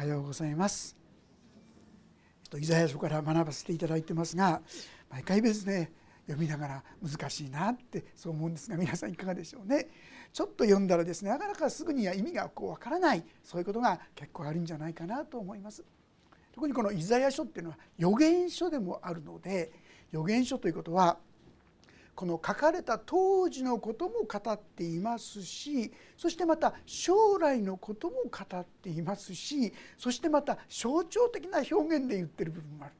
はようございます。イザヤ書から学ばせていただいてますが毎回ですね読みながら難しいなってそう思うんですが皆さんいかがでしょうね。ちょっと読んだらですねなかなかすぐには意味がこうわからないそういうことが結構あるんじゃないかなと思います。特にこのイザヤ書っていうのは予言書でもあるので予言書ということはこの書かれた当時のことも語っていますしそしてまた将来のことも語っていますしそしてまた象徴的な表現で言ってる部分もある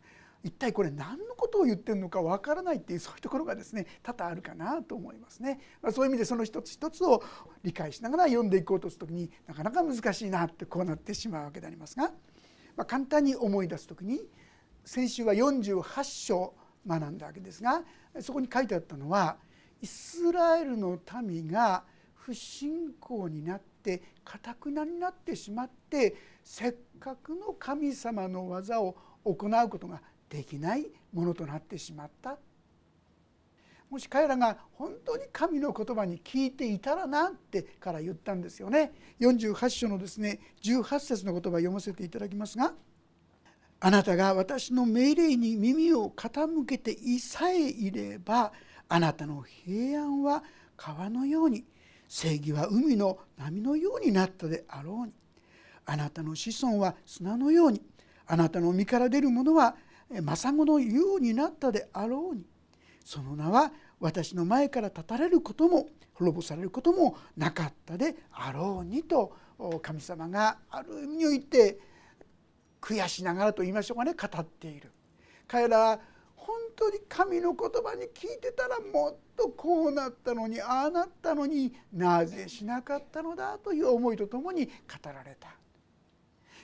一体これ何のことを言ってるのかわからないっていうそういうところがですね多々あるかなと思いますね。まあ、そういう意味でその一つ一つを理解しながら読んでいこうとする時になかなか難しいなってこうなってしまうわけでありますが、まあ、簡単に思い出す時に先週は48章学んだわけですがそこに書いてあったのはイスラエルの民が不信仰になってかたくなになってしまってせっかくの神様の技を行うことができないものとなってしまった。もし彼らが本当に神の言葉に聞いていたらなってから言ったんですよね。48章のですね18節の言葉を読ませていただきますが「あなたが私の命令に耳を傾けていさえいればあなたの平安は川のように正義は海の波のようになったであろうに。あなたの子孫は砂のようにあなたの身から出るものは政子のようになったであろうに。その名は私の前から立たれることも滅ぼされることもなかったであろうにと神様がある意味において悔しながらと言いましょうかね語っている。彼らは本当に神の言葉に聞いてたらもっとこうなったのにああなったのになぜしなかったのだという思いとともに語られた。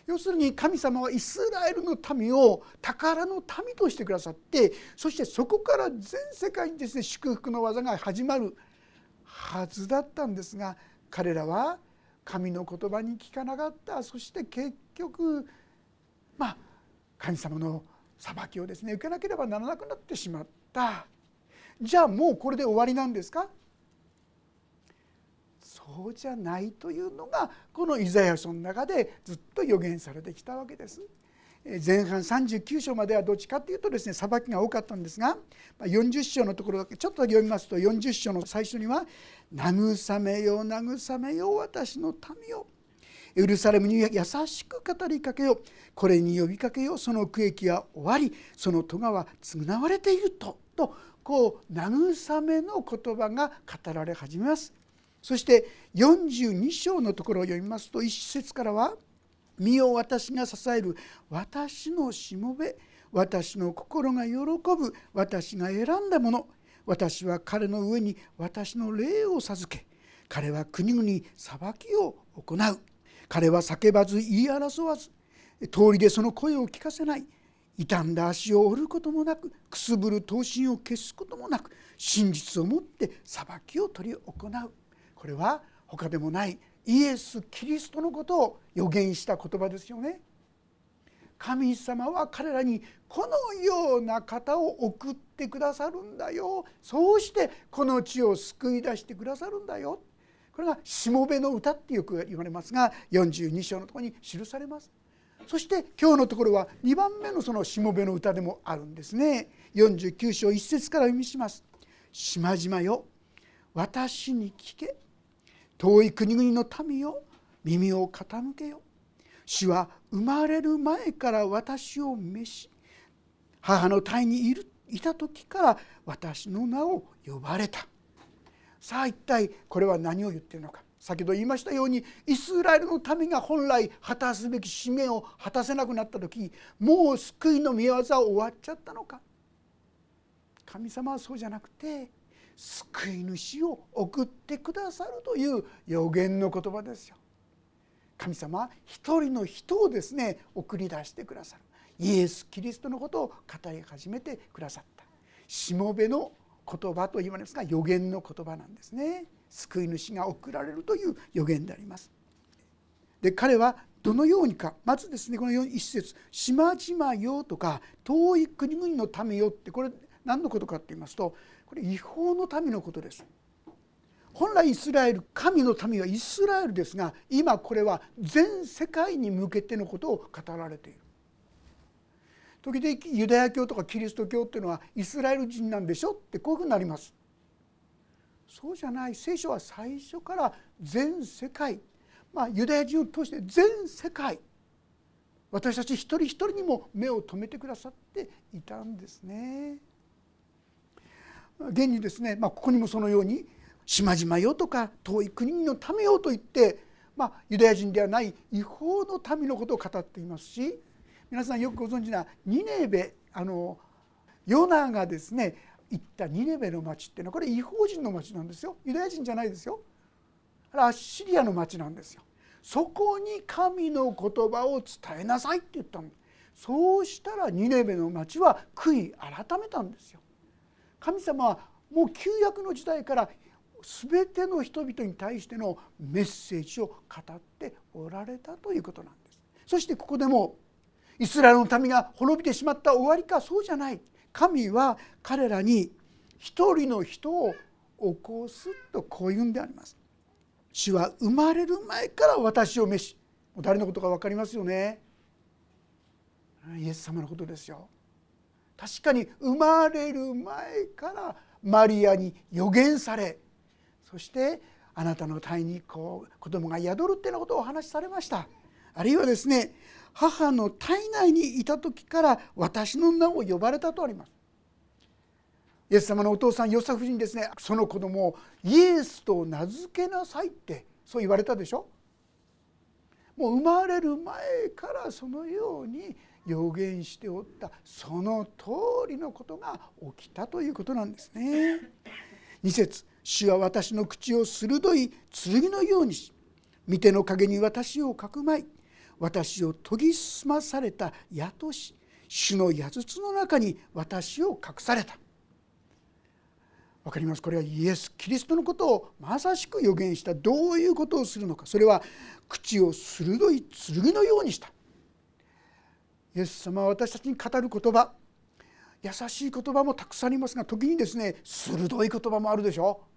要するに神様はイスラエルの民を宝の民としてくださってそしてそこから全世界にですね祝福の技が始まるはずだったんですが彼らは神の言葉に聞かなかった。そして結局まあ神様の裁きをですね受けなければならなくなってしまったじゃあもうこれで終わりなんですか？そうじゃないというのがこのイザヤ書の中でずっと予言されてきたわけです。前半39章まではどっちかというとですね裁きが多かったんですが40章のところだけちょっと読みますと40章の最初には「慰めよ慰めよ私の民よ」エルサレムに優しく語りかけよう。これに呼びかけよう。その区域は終わり。その戸川は償われていると。とこう慰めの言葉が語られ始めます。そして42章のところを読みますと一節からは「身を私が支える私のしもべ私の心が喜ぶ私が選んだもの。私は彼の上に私の霊を授け彼は国々裁きを行う」彼は叫ばず言い争わず通りでその声を聞かせない。傷んだ足を折ることもなくくすぶる刀身を消すこともなく真実をもって裁きを執り行う。これは他でもないイエス・キリストのことを予言した言葉ですよね。神様は彼らにこのような方を送ってくださるんだよ。そうしてこの地を救い出してくださるんだよ。これが「しもべの歌」ってよく言われますが42章のところに記されます。そして今日のところは2番目のそのしもべの歌でもあるんですね。49章1節から読みします。島々よ私に聞け遠い国々の民よ耳を傾けよ主は生まれる前から私を召し母の胎にいるいた時から私の名を呼ばれたさあ一体これは何を言っているのか。先ほど言いましたようにイスラエルの民が本来果たすべき使命を果たせなくなった時もう救いの御業は終わっちゃったのか。神様はそうじゃなくて救い主を送ってくださるという予言の言葉ですよ。神様は一人の人をですね送り出してくださる。イエス・キリストのことを語り始めてくださった。しもべの言葉と言われますが予言の言葉なんですね。救い主が送られるという予言であります。で彼はどのようにかまずですねこの一節「島々よ」とか「遠い国々の民よ」ってこれ何のことかって言いますとこれ違法の民のことです。本来イスラエル神の民はイスラエルですが今これは全世界に向けてのことを語られている。時々ユダヤ教とかキリスト教っていうのはイスラエル人なんでしょってこういうふうになります。そうじゃない聖書は最初から全世界。まあユダヤ人を通して全世界。私たち一人一人にも目を留めてくださっていたんですね。現にですね、まあ、ここにもそのように「島々よ」とか「遠い国のためよ」と言って、まあ、ユダヤ人ではない違法の民のことを語っていますし皆さんよくご存知なニネベあのヨナがですね行ったニネベの町っていうのはこれ違法人の町なんですよ。ユダヤ人じゃないですよ。あれアッシリアの町なんですよ。そこに神の言葉を伝えなさいって言ったの。そうしたらニネベの町は悔い改めたんですよ。神様はもう旧約の時代から全ての人々に対してのメッセージを語っておられたということなんです。そしてここでもイスラエルの民が滅びてしまった終わりかそうじゃない。神は彼らに一人の人を起こすとこういうんであります。主は生まれる前から私を召し。誰のことか分かりますよね。イエス様のことですよ。確かに生まれる前からマリアに予言され。そしてあなたの体にこう子供が宿るっていうようなことをお話しされました。あるいはですね母の体内にいた時から私の名を呼ばれたとあります。イエス様のお父さんヨサフ人ですね。その子供をイエスと名付けなさいってそう言われたでしょ。もう生まれる前からそのように予言しておったその通りのことが起きたということなんですね。2節主は私の口を鋭い剣のようにし御手の陰に私をかくまい。私を研ぎ澄まされた矢とし主の矢筒の中に私を隠された。分かります？これはイエス・キリストのことをまさしく予言した。どういうことをするのか。それは口を鋭い剣のようにした。イエス様は私たちに語る言葉。優しい言葉もたくさんありますが時にですね鋭い言葉もあるでしょ。う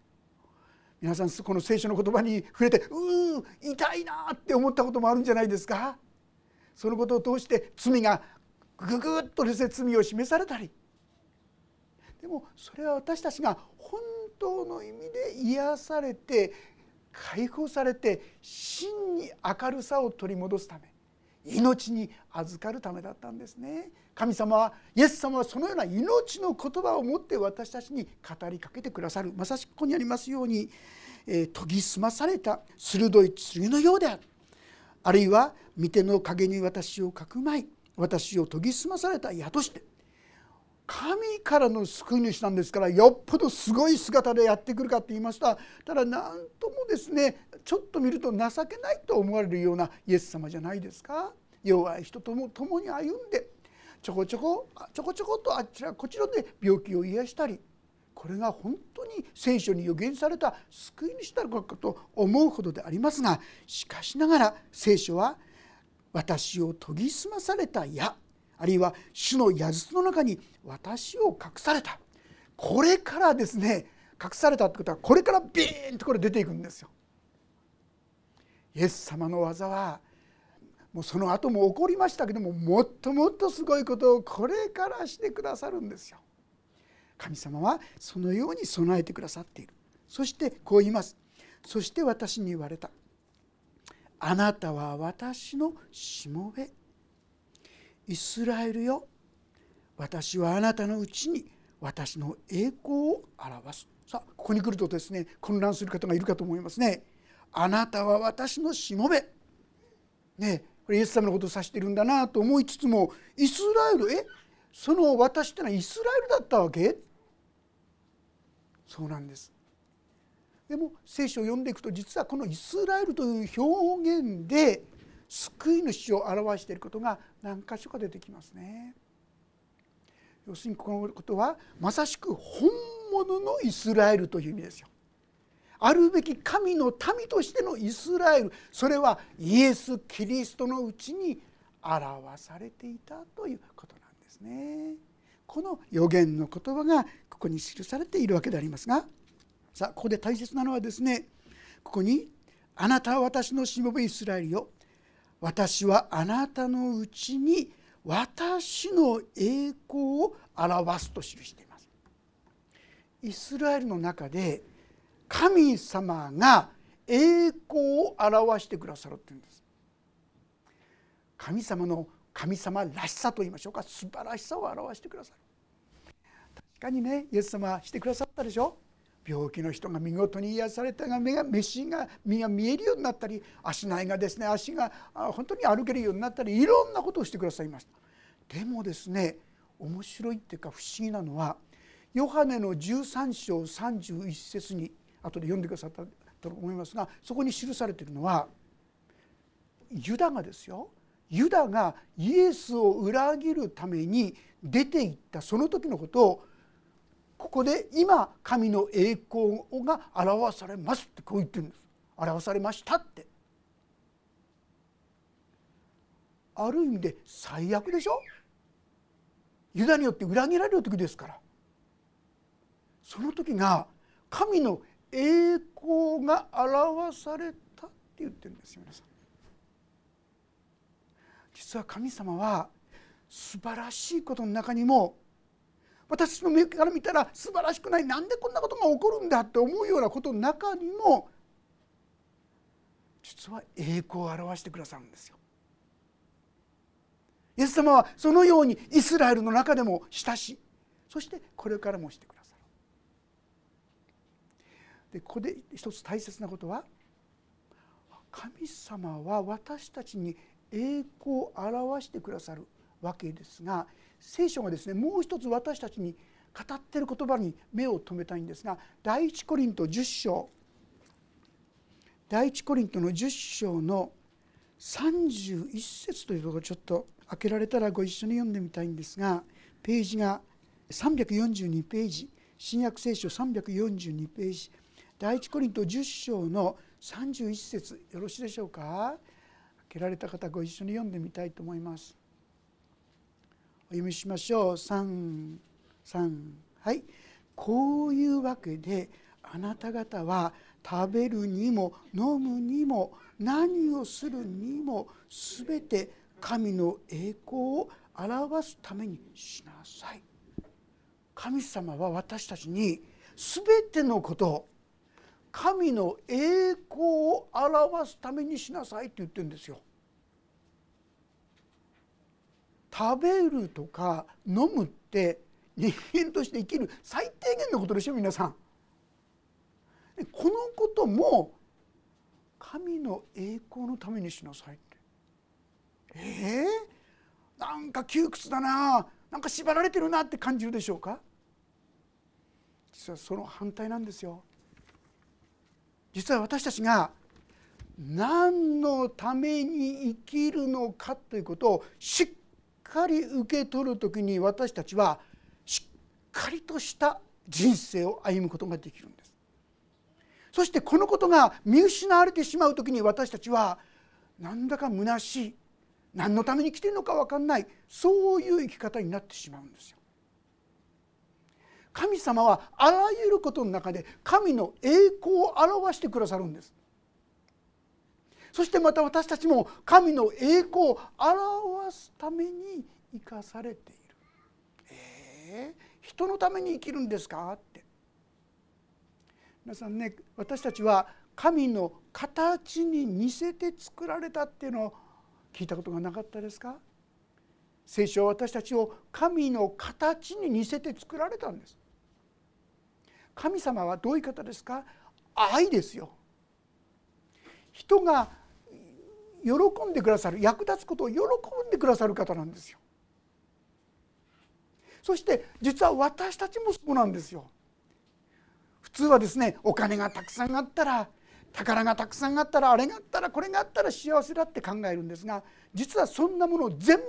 皆さんこの聖書の言葉に触れてうー痛いなって思ったこともあるんじゃないですか？そのことを通して罪がぐぐっとですね罪を示されたり。でもそれは私たちが本当の意味で癒されて解放されて真に明るさを取り戻すため命に預かるためだったんですね。神様はイエス様はそのような命の言葉を持って私たちに語りかけてくださる。まさしくここにありますように、え、研ぎ澄まされた鋭い剣のようであるあるいは御手の陰に私をかくまい私を研ぎ澄まされた矢として神からの救い主なんですからよっぽどすごい姿でやってくるかって言いましたただ何ともですねちょっと見ると情けないと思われるようなイエス様じゃないですか。弱い人とも共に歩んでちょこちょこちょこちょことあちらこちらで病気を癒したりこれが本当に聖書に予言された救い主だろうかと思うほどでありますがしかしながら聖書は私を研ぎ澄まされた矢あるいは主の矢筒の中に私を隠されたこれからですね隠されたってことはこれからビーンとこれ出ていくんですよ。イエス様の技はもうその後も起こりましたけどももっともっとすごいことをこれからしてくださるんですよ。神様はそのように備えてくださっている。そしてこう言います。そして私に言われた。あなたは私のしもべ。イスラエルよ。私はあなたのうちに。私の栄光を表す。さあここに来るとですね混乱する方がいるかと思いますね。あなたは私のしもべ。ねこれイエス様のことを指しているんだなと思いつつもイスラエルえ？その私ってのはイスラエルだったわけ？そうなんですでも聖書を読んでいくと実はこのイスラエルという表現で救い主を表していることが何箇所か出てきますね。要するにこのことはまさしく本物のイスラエルという意味ですよ。あるべき神の民としてのイスラエルそれはイエス・キリストのうちに表されていたということなんですね。この予言の言葉がここに記されているわけでありますがさあここで大切なのはですねここに「あなたは私のしもべイスラエルよ私はあなたのうちに私の栄光を表す」と記しています。イスラエルの中で神様が栄光を表してくださるっていうんです。神様の神様らしさと言いましょうか。素晴らしさを表してくださる。確かにねイエス様はしてくださったでしょ。病気の人が見事に癒されたが目が飯が身が見えるようになったり足苗がですね足が本当に歩けるようになったりいろんなことをしてくださいました。でもですね面白いっていうか不思議なのはヨハネの13章31節に後で読んでくださったと思いますがそこに記されているのはユダがですよ。ユダがイエスを裏切るために出ていったその時のことをここで今神の栄光が表されますってこう言ってるんです。表されましたって。ある意味で最悪でしょ。ユダによって裏切られる時ですから。その時が神の栄光が表されたって言ってるんですよ皆さん実は神様は素晴らしいことの中にも私の目から見たら素晴らしくないなんでこんなことが起こるんだって思うようなことの中にも実は栄光を表してくださるんですよ。イエス様はそのようにイスラエルの中でも親しそしてこれからもしてくださる。でここで一つ大切なことは神様は私たちに栄光を表してくださるわけですが聖書がですねもう一つ私たちに語ってる言葉に目を留めたいんですが第一コリント10章第一コリントの10章の31節というところちょっと開けられたらご一緒に読んでみたいんですがページが342ページ新約聖書342ページ第一コリント10章の31節よろしいでしょうか？開けられた方ご一緒に読んでみたいと思います。お読みしましょう。33はい。こういうわけであなた方は食べるにも飲むにも何をするにも全て神の栄光を表すためにしなさい。神様は私たちに全てのことを神の栄光を表すためにしなさいって言ってるんですよ。食べるとか飲むって人間として生きる最低限のことでしょ皆さん。このことも神の栄光のためにしなさいって。えー、なんか窮屈だななんか縛られてるなって感じるでしょうか？実はその反対なんですよ。実は私たちが何のために生きるのかということをしっかり受け取る時に私たちはしっかりとした人生を歩むことができるんですそしてこのことが見失われてしまう時に私たちはなんだか虚しい何のために来てるのか分かんないそういう生き方になってしまうんですよ。神様はあらゆることの中で神の栄光を表してくださるんです。そしてまた私たちも神の栄光を表すために生かされている。えー、人のために生きるんですかって。皆さんね私たちは神の形に似せて作られたっていうのを聞いたことがなかったですか？聖書は私たちを神の形に似せて作られたんです。神様はどういう方ですか？愛ですよ。人が喜んでくださる役立つことを喜んでくださる方なんですよ。そして実は私たちもそうなんですよ。普通はですねお金がたくさんあったら宝がたくさんあったらあれがあったらこれがあったら幸せだって考えるんですが実はそんなものを全部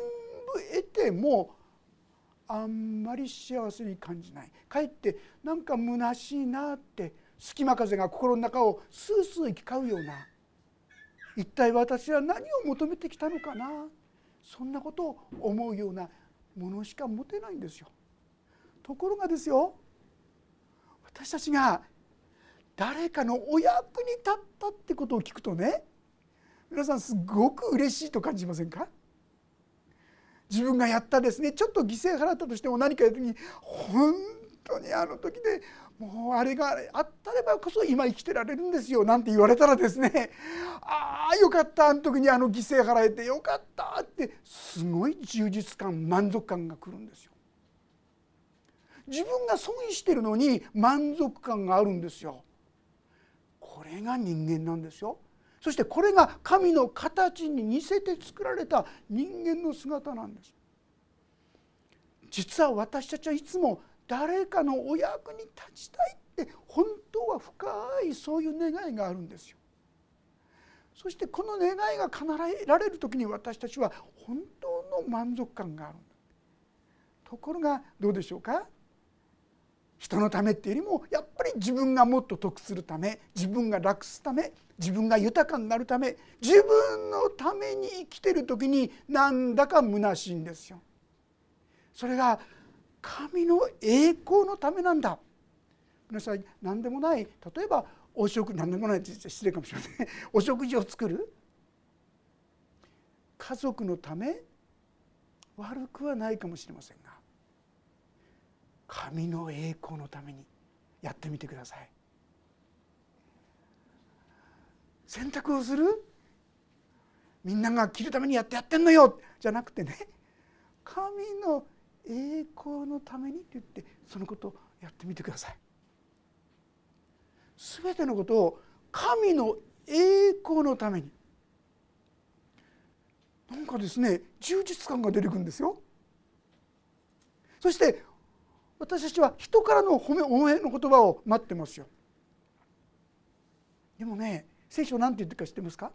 得てもあんまり幸せに感じない。かえってなんか虚しいなって隙間風が心の中をスースー行き交うような。一体私は何を求めてきたのかな。そんなことを思うようなものしか持てないんですよ。ところがですよ。私たちが誰かのお役に立ったってことを聞くとね皆さんすごく嬉しいと感じませんか？自分がやったですねちょっと犠牲払ったとしても何かやる時に本当にあの時でもうあれがあったればこそ今生きてられるんですよなんて言われたらですねああよかったあの時にあの犠牲払えてよかったってすごい充実感満足感がくるんですよ。自分が損してるのに満足感があるんですよ。これが人間なんですよ。そしてこれが神の形に似せて作られた人間の姿なんです。実は私たちはいつも誰かのお役に立ちたいって本当は深いそういう願いがあるんですよ。そしてこの願いが叶えられる時に私たちは本当の満足感があるところがどうでしょうか？人のためっていうよりもやっぱり自分がもっと得するため自分が楽すため自分が豊かになるため自分のために生きてる時になんだか虚しいんですよ。それが神の栄光のためなんだ。皆さん何でもない。例えばお食何でもないって失礼かもしれません。お食事を作る。家族のため悪くはないかもしれませんが神の栄光のためにやってみてください洗濯をする？みんなが着るためにやってやってんのよじゃなくてね神の栄光のためにって言ってそのことをやってみてください。全てのことを神の栄光のためになんかですね充実感が出てくるんですよ。そして私たちは人からの褒め応援の言葉を待ってますよ。でもね聖書なんて言ってるか知ってますか？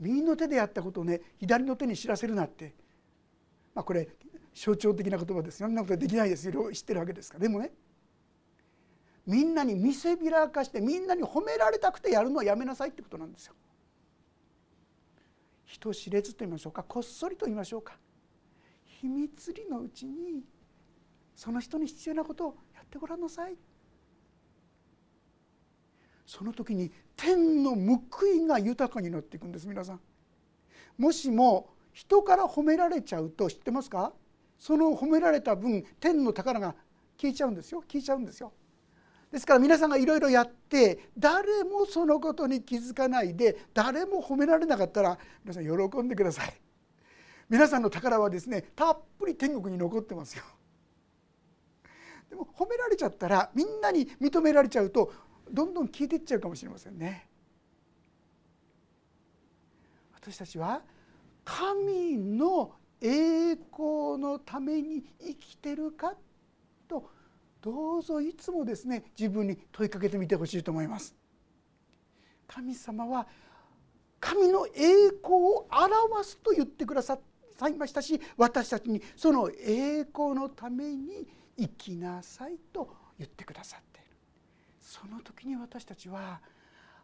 右の手でやったことをね左の手に知らせるなって、まあ、これ象徴的な言葉ですよ。そんなことできないですよ。知ってるわけですから。でもねみんなに見せびらかしてみんなに褒められたくてやるのはやめなさいってことなんですよ。人知れずと言いましょうか。こっそりと言いましょうか。秘密裏のうちにその人に必要なことをやってごらんなさいその時に天の報いが豊かになっていくんです皆さんもしも人から褒められちゃうと知ってますか？その褒められた分天の宝が消えちゃうんですよ消えちゃうんですよ。ですから皆さんがいろいろやって誰もそのことに気づかないで誰も褒められなかったら皆さん喜んでください。皆さんの宝はですねたっぷり天国に残ってますよ。でも褒められちゃったらみんなに認められちゃうとどんどん消えていっちゃうかもしれませんね。私たちは神の栄光のために生きてるかとどうぞいつもですね自分に問いかけてみてほしいと思います。神様は神の栄光を表すと言ってくださいましたし私たちにその栄光のために生きなさいと言ってくださっている。その時に私たちは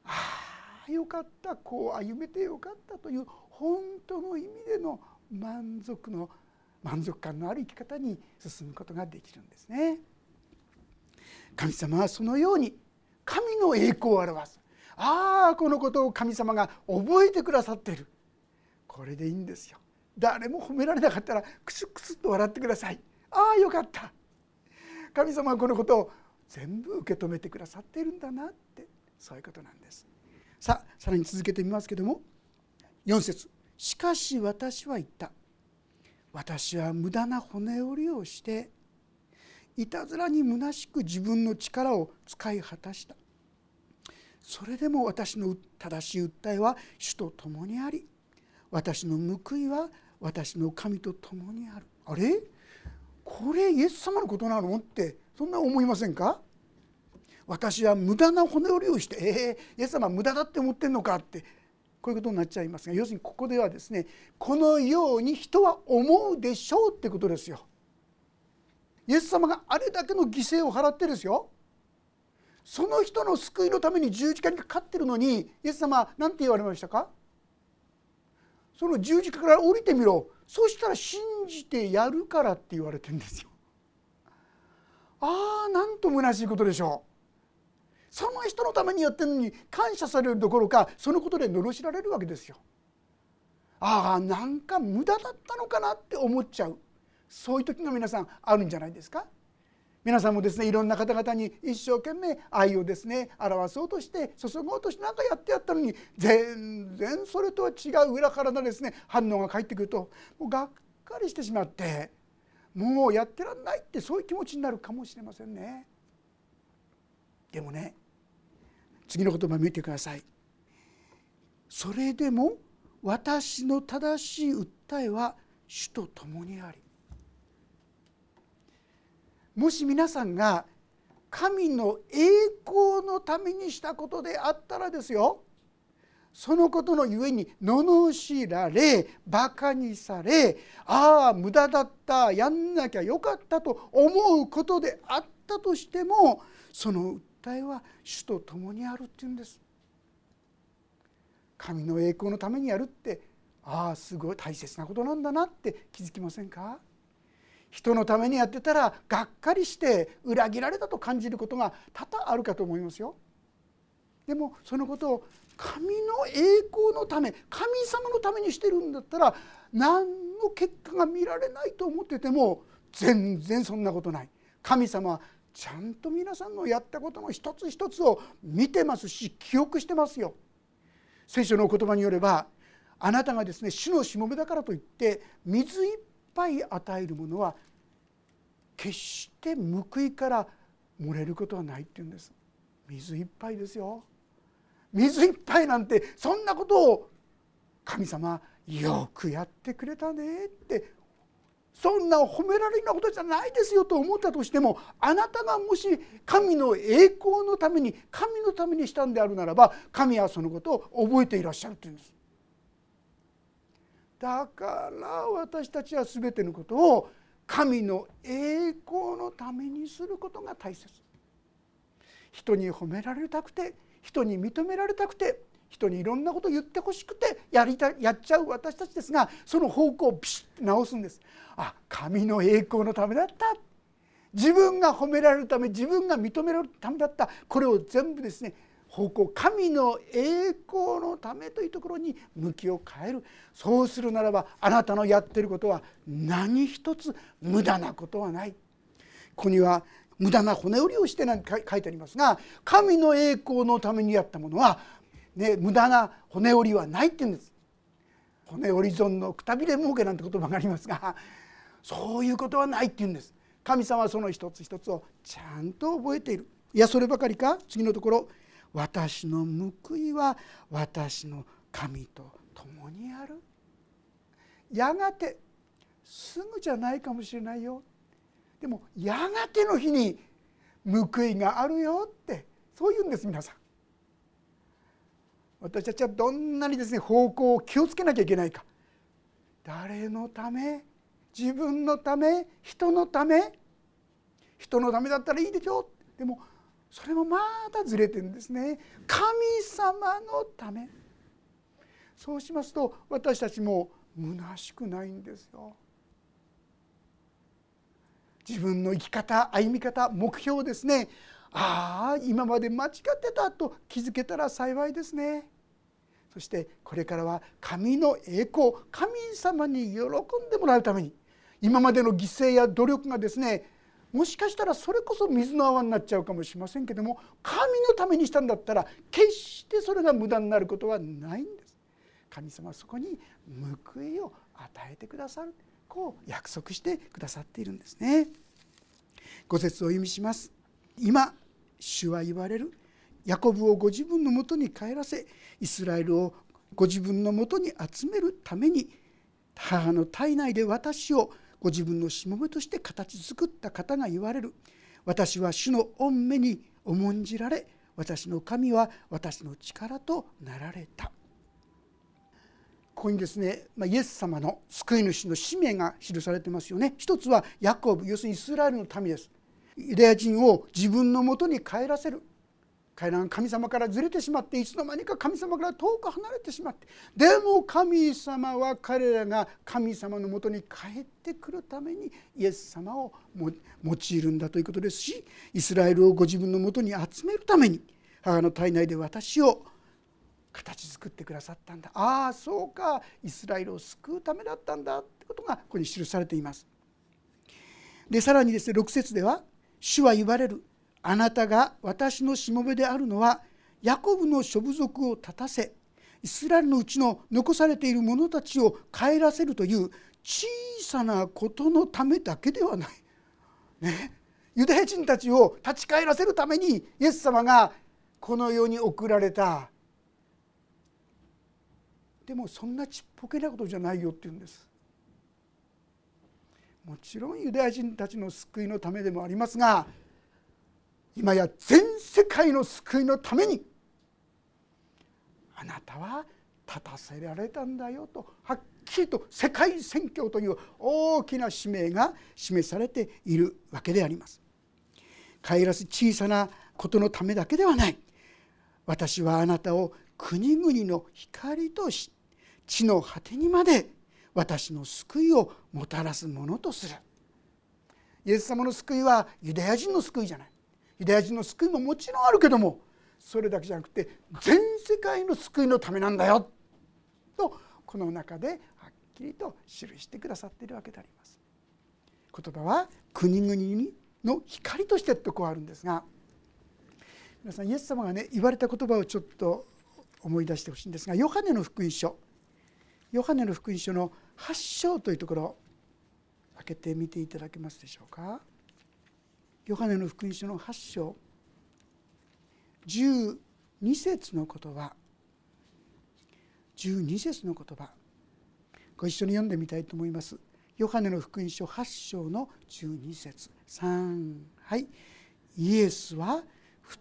ああよかったこう歩めてよかったという本当の意味での満足の満足感のある生き方に進むことができるんですね。神様はそのように神の栄光を表す。ああこのことを神様が覚えてくださっている。これでいいんですよ。誰も褒められなかったらクスクスと笑ってください。ああよかった。神様はこのことを全部受け止めてくださっているんだなってそういうことなんです。さあさらに続けてみますけども4節。しかし私は言った。私は無駄な骨折りをしていたずらに虚しく自分の力を使い果たした。それでも私の正しい訴えは主と共にあり私の報いは私の神と共にある。あれ？これイエス様のことなのってそんな思いませんか？私は無駄な骨折りをしてえー、イエス様無駄だって思ってんのかってこういうことになっちゃいますが要するにここではですねこのように人は思うでしょうってことですよ。イエス様があれだけの犠牲を払ってですよ。その人の救いのために十字架にかかってるのにイエス様は何て言われましたか？その十字架から降りてみろそしたら信じてやるからって言われてんですよ。ああなんと虚しいことでしょう。その人のためにやってるのに感謝されるどころかそのことで罵られるわけですよ。ああなんか無駄だったのかなって思っちゃうそういう時が皆さんあるんじゃないですか？皆さんもですねいろんな方々に一生懸命愛をですね表そうとして注ごうとして何かやってやったのに全然それとは違う裏からのですね反応が返ってくるともうがっかりしてしまってもうやってらんないってそういう気持ちになるかもしれませんね。でもね次の言葉見てください。それでも私の正しい訴えは主と共にありもし皆さんが神の栄光のためにしたことであったらですよそのことのゆえに罵られバカにされああ無駄だったやんなきゃよかったと思うことであったとしてもその訴えは主と共にあるっていうんです。神の栄光のためにやるってああすごい大切なことなんだなって気づきませんか？人のためにやってたらがっかりして裏切られたと感じることが多々あるかと思いますよ。でもそのことを神の栄光のため神様のためにしてるんだったら何の結果が見られないと思ってても全然そんなことない。神様はちゃんと皆さんのやったことの一つ一つを見てますし記憶してますよ。聖書の言葉によればあなたがですね主のしもべだからといって水いっぱい与えるものは決して報いから漏れることはないって言うんです。水いっぱいですよ。水いっぱいなんてそんなことを神様よくやってくれたねって。そんな褒められるようなことじゃないですよと思ったとしてもあなたがもし神の栄光のために神のためにしたんであるならば神はそのことを覚えていらっしゃるというんです。だから私たちは全てのことを神の栄光のためにすることが大切。人に褒められたくて人に認められたくて人にいろんなことを言ってほしくてやりたやっちゃう私たちですがその方向をビシッと直すんです。あ神の栄光のためだった自分が褒められるため自分が認められるためだったこれを全部ですね方向神の栄光のためというところに向きを変える。そうするならばあなたのやってることは何一つ無駄なことはない。ここには無駄な骨折りをしてなんて書いてありますが神の栄光のためにやったものはね、無駄な骨折りはないって言うんです。骨折り損のくたびれ儲けなんて言葉がありますがそういうことはないって言うんです。神様はその一つ一つをちゃんと覚えている。いやそればかりか？次のところ。私の報いは私の神と共にある。やがてすぐじゃないかもしれないよ。でもやがての日に報いがあるよってそう言うんです皆さん。私たちはどんなにですね方向を気をつけなきゃいけないか。誰のため自分のため人のため。人のためだったらいいでしょ。でもそれもまだずれてるんですね。神様のため。そうしますと私たちも虚しくないんですよ。自分の生き方歩み方目標ですね。ああ今まで間違ってたと気づけたら幸いですね。そしてこれからは神の栄光神様に喜んでもらうために今までの犠牲や努力がですねもしかしたらそれこそ水の泡になっちゃうかもしれませんけども神のためにしたんだったら決してそれが無駄になることはないんです。神様はそこに報いを与えてくださるこう約束してくださっているんですね。ご説を意味します。今主は言われるヤコブをご自分のもとに帰らせイスラエルをご自分のもとに集めるために母の体内で私をご自分のしもべとして形作った方が言われる。私は主の御目に重んじられ私の神は私の力となられた。ここにですね、まイエス様の救い主の使命が記されてますよね。一つはヤコブ要するにイスラエルの民です。ユダヤ人を自分のもとに帰らせる。彼らが神様からずれてしまっていつの間にか神様から遠く離れてしまってでも神様は彼らが神様のもとに帰ってくるためにイエス様を用いるんだということです。しイスラエルをご自分のもとに集めるために母の体内で私を形作ってくださったんだ。ああそうか。イスラエルを救うためだったんだってことがここに記されています。でさらにですね6節では「主は言われる。あなたが私のしもべであるのはヤコブの諸部族を立たせイスラエルのうちの残されている者たちを帰らせるという小さなことのためだけではない。ね、ユダヤ人たちを立ち返らせるためにイエス様がこの世に送られた。でもそんなちっぽけなことじゃないよって言うんです。もちろんユダヤ人たちの救いのためでもありますが今や全世界の救いのためにあなたは立たせられたんだよとはっきりと世界宣教という大きな使命が示されているわけであります。帰らす小さなことのためだけではない。私はあなたを国々の光とし地の果てにまで私の救いをもたらすものとする。イエス様の救いはユダヤ人の救いじゃない。ユダヤ人の救いももちろんあるけどもそれだけじゃなくて全世界の救いのためなんだよとこの中ではっきりと記してくださっているわけであります。言葉は国々の光としてってこうあるんですが皆さんイエス様がね言われた言葉をちょっと思い出してほしいんですがヨハネの福音書ヨハネの福音書の8章というところ開けてみていただけますでしょうかヨハネの福音書の8章。12節の言葉。12節の言葉。ご一緒に読んでみたいと思います。ヨハネの福音書8章の12節。3はい。イエスは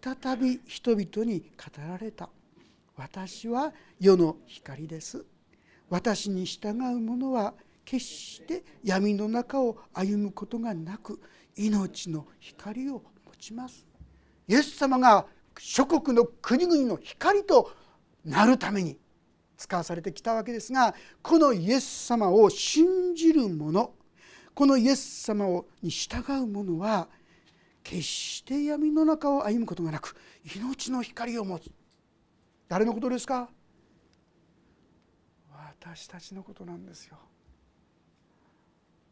再び人々に語られた。私は世の光です。私に従う者は決して闇の中を歩むことがなく命の光を持ちます。イエス様が諸国の国々の光となるために使わされてきたわけですがこのイエス様を信じる者このイエス様をに従う者は決して闇の中を歩むことがなく命の光を持つ。誰のことですか？私たちのことなんですよ。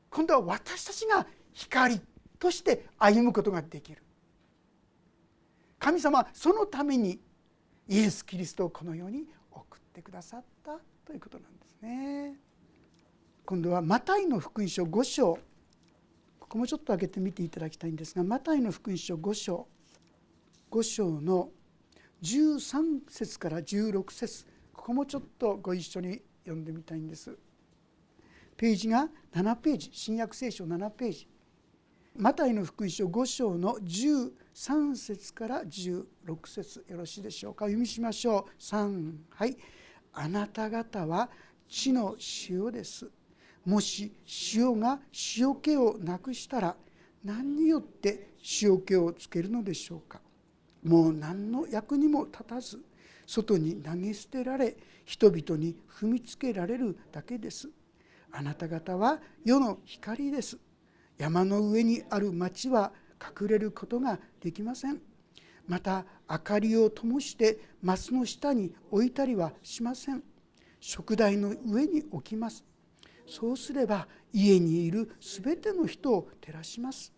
今度は私たちが光として歩むことができる。神様はそのためにイエス・キリストをこの世に送ってくださったということなんですね。今度はマタイの福音書5章。ここもちょっと開けてみていただきたいんですがマタイの福音書5章5章の13節から16節。ここもちょっとご一緒に読んでみたいんです。ページが7ページ新約聖書7ページ。マタイの福音書5章の13節から16節よろしいでしょうか？読みしましょう。3はい。あなた方は地の塩です。もし塩が塩気をなくしたら何によって塩気をつけるのでしょうか？もう何の役にも立たず外に投げ捨てられ人々に踏みつけられるだけです。あなた方は世の光です。山の上にある町は隠れることができません。また明かりを灯して松の下に置いたりはしません。食台の上に置きます。そうすれば家にいるすべての人を照らします。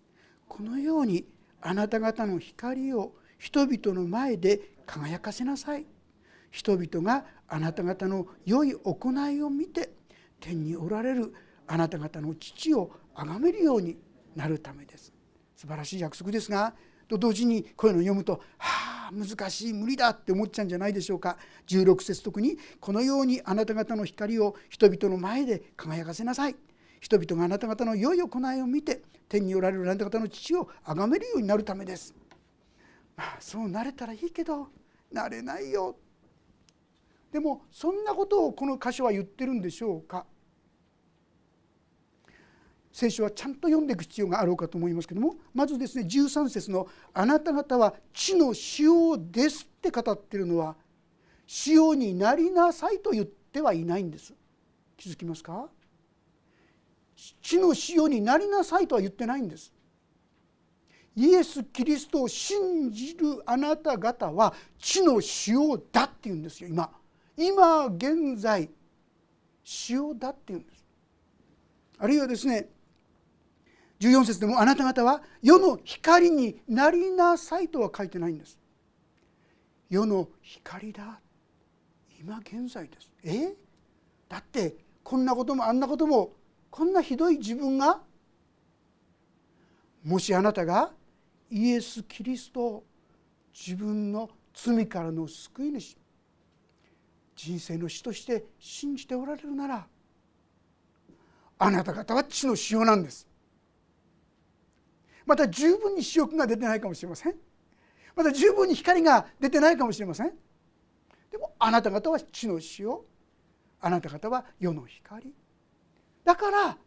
このようにあなた方の光を人々の前で輝かせなさい。人々があなた方の良い行いを見て天におられる。あなた方の父を崇めるようになるためです。素晴らしい約束ですがと同時にこういうのを読むと「はあ難しい無理だ」って思っちゃうんじゃないでしょうか。16節特に「このようにあなた方の光を人々の前で輝かせなさい」人々があなた方の良い行いを見て天におられるあなた方の父を崇めるようになるためです。まあそうなれたらいいけどなれないよ。でもそんなことをこの箇所は言ってるんでしょうか。聖書はちゃんと読んでいく必要があろうかと思いますけどもまずですね13節の「あなた方は地の塩です」って語ってるのは塩になりなさいと言ってはいないんです。気づきますか？地の塩になりなさいとは言ってないんです。イエス・キリストを信じるあなた方は地の塩だって言うんですよ今。今現在塩だって言うんです。あるいはですね14節でもあなた方は世の光になりなさいとは書いてないんです。世の光だ。今現在です。え？だってこんなこともあんなこともこんなひどい自分が？もしあなたがイエス・キリストを自分の罪からの救い主人生の死として信じておられるならあなた方は血の塩なんです。また十分に視力が出てないかもしれません。また十分に光が出てないかもしれません。でもあなた方は血の塩あなた方は世の光。だから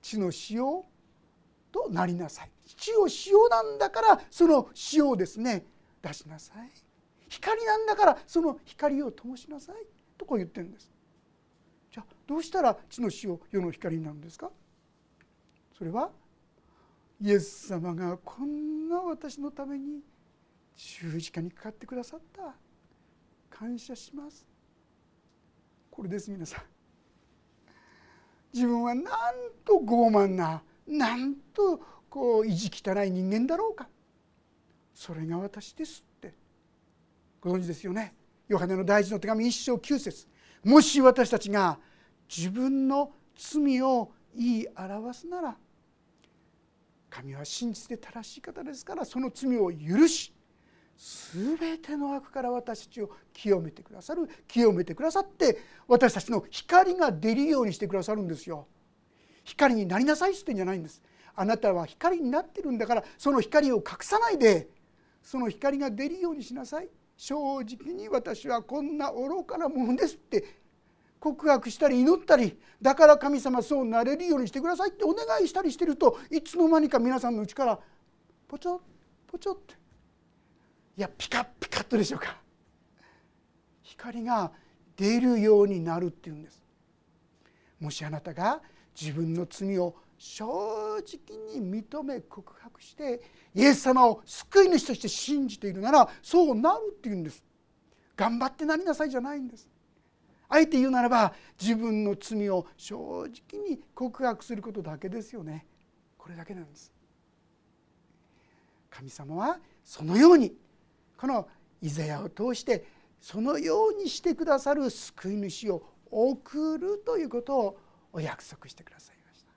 血の塩となりなさい。血を塩なんだからその塩をですね出しなさい。光なんだからその光を灯しなさい。とこう言ってるんです。じゃあどうしたら血の塩世の光になるんですか？それはイエス様がこんな私のために十字架にかかってくださった。感謝します。これです皆さん。自分はなんと傲慢ななんとこう意地汚い人間だろうか。それが私ですって。ご存知ですよね。ヨハネの大事の手紙一章九節。もし私たちが自分の罪を言い表すなら神は真実で正しい方ですからその罪を許し全ての悪から私たちを清めてくださる清めてくださって私たちの光が出るようにしてくださるんですよ。光になりなさいって言ってんじゃないんです。あなたは光になってるんだからその光を隠さないでその光が出るようにしなさい。正直に私はこんな愚かなものですって告白したり祈ったりだから神様そうなれるようにしてくださいってお願いしたりしてるといつの間にか皆さんのうちからポチョポチョって。いやピカッピカッとでしょうか。光が出るようになるっていうんです。もしあなたが自分の罪を正直に認め告白してイエス様を救い主として信じているならそうなるっていうんです。頑張ってなりなさいじゃないんです。あえて言うならば自分の罪を正直に告白することだけですよね。これだけなんです。神様はそのようにこのイザヤを通してそのようにしてくださる救い主を送るということをお約束してくださいました。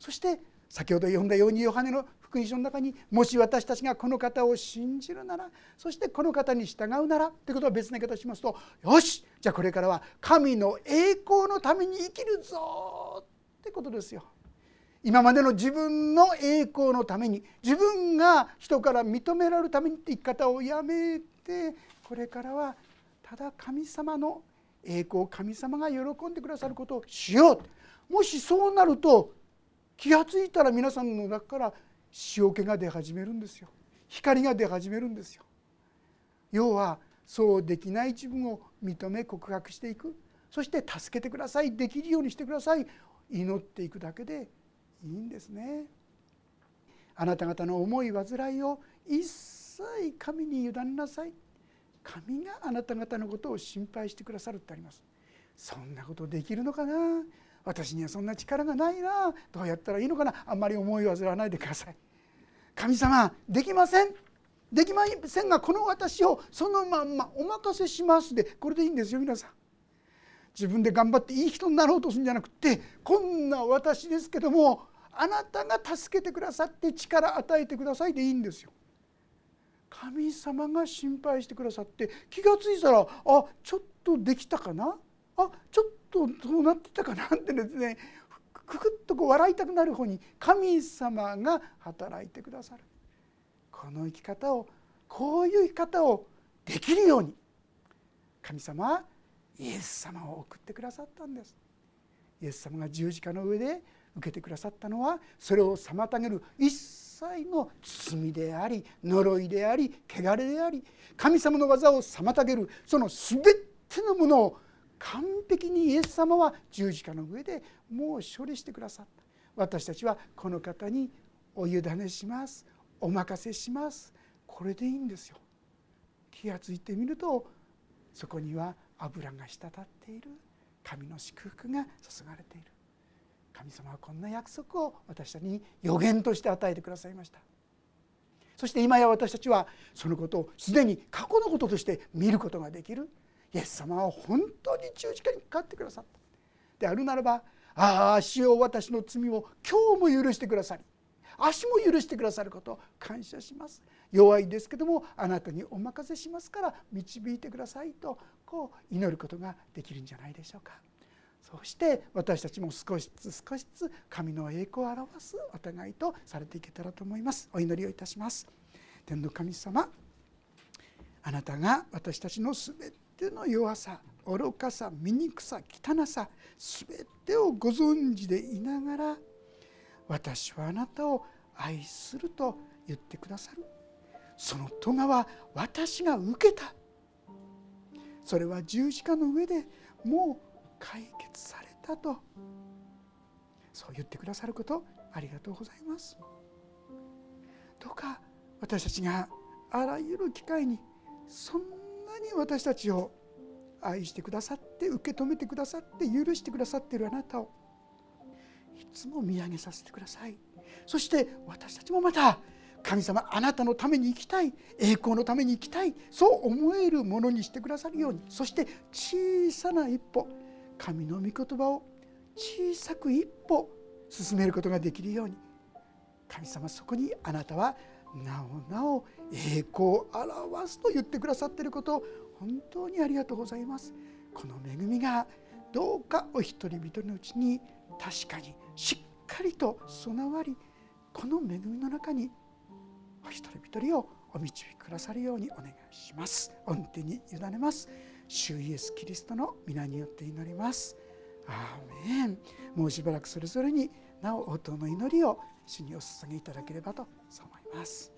そして先ほど読んだようにヨハネの福音書の中にもし私たちがこの方を信じるならそしてこの方に従うならということは別な言い方しますとよしじゃあこれからは神の栄光のために生きるぞってことですよ。今までの自分の栄光のために自分が人から認められるためにって生き方をやめてこれからはただ神様の栄光神様が喜んでくださることをしようもしそうなると気が付いたら皆さんの中から塩気が出始めるんですよ。光が出始めるんですよ。要はそうできない自分を認め告白していく。そして助けてください。できるようにしてください。祈っていくだけでいいんですね。あなた方の思い煩いを一切神に委ねなさい。神があなた方のことを心配してくださるってあります。そんなことできるのかな？私にはそんな力がないな。どうやったらいいのかな。あんまり思い煩わないでください。神様できません。できませんがこの私をそのまんまお任せしますでこれでいいんですよ皆さん。自分で頑張っていい人になろうとするんじゃなくてこんな私ですけどもあなたが助けてくださって力与えてくださいでいいんですよ。神様が心配してくださって気が付いたらあちょっとできたかな。あちょっとどうなってたかなってですねくくっとこう笑いたくなる方に神様が働いてくださる。この生き方をこういう生き方をできるように神様はイエス様を送ってくださったんです。イエス様が十字架の上で受けてくださったのはそれを妨げる一切の罪であり呪いであり汚れであり神様の技を妨げるその全てのものを完璧にイエス様は十字架の上でもう処理してくださった。私たちはこの方にお委ねします。お任せします。これでいいんですよ。気が付いてみるとそこには油が滴っている。神の祝福が注がれている。神様はこんな約束を私たちに予言として与えてくださいました。そして今や私たちはそのことをすでに過去のこととして見ることができる。イエス様は本当に十字架にかかってくださった。であるならばああ主を私の罪を今日も許してくださり足も許してくださることを感謝します。弱いですけどもあなたにお任せしますから導いてくださいとこう祈ることができるんじゃないでしょうか。そして私たちも少しずつ少しずつ神の栄光を表すお互いとされていけたらと思います。お祈りをいたします。天の神様あなたが私たちのすべての弱さ愚かさ醜さ汚さすべてをご存知でいながら私はあなたを愛すると言ってくださる。その咎は私が受けた。それは十字架の上でもう解決されたと。そう言ってくださることありがとうございます。どうか私たちがあらゆる機会にそんなに私たちを愛してくださって受け止めてくださって許してくださっているあなたを。いつも見上げさせてください。そして私たちもまた神様あなたのために生きたい栄光のために生きたいそう思えるものにしてくださるようにそして小さな一歩神の御言葉を小さく一歩進めることができるように神様そこにあなたはなおなお栄光を表すと言ってくださっていることを本当にありがとうございます。この恵みがどうかお一人一人のうちに確かにしっかりと備わりこの恵みの中にお一人一人をお導きくださるようにお願いします。御手に委ねます。主イエス・キリストの皆によって祈ります。アーメンもうしばらくそれぞれになお応答の祈りを主にお捧げいただければと us.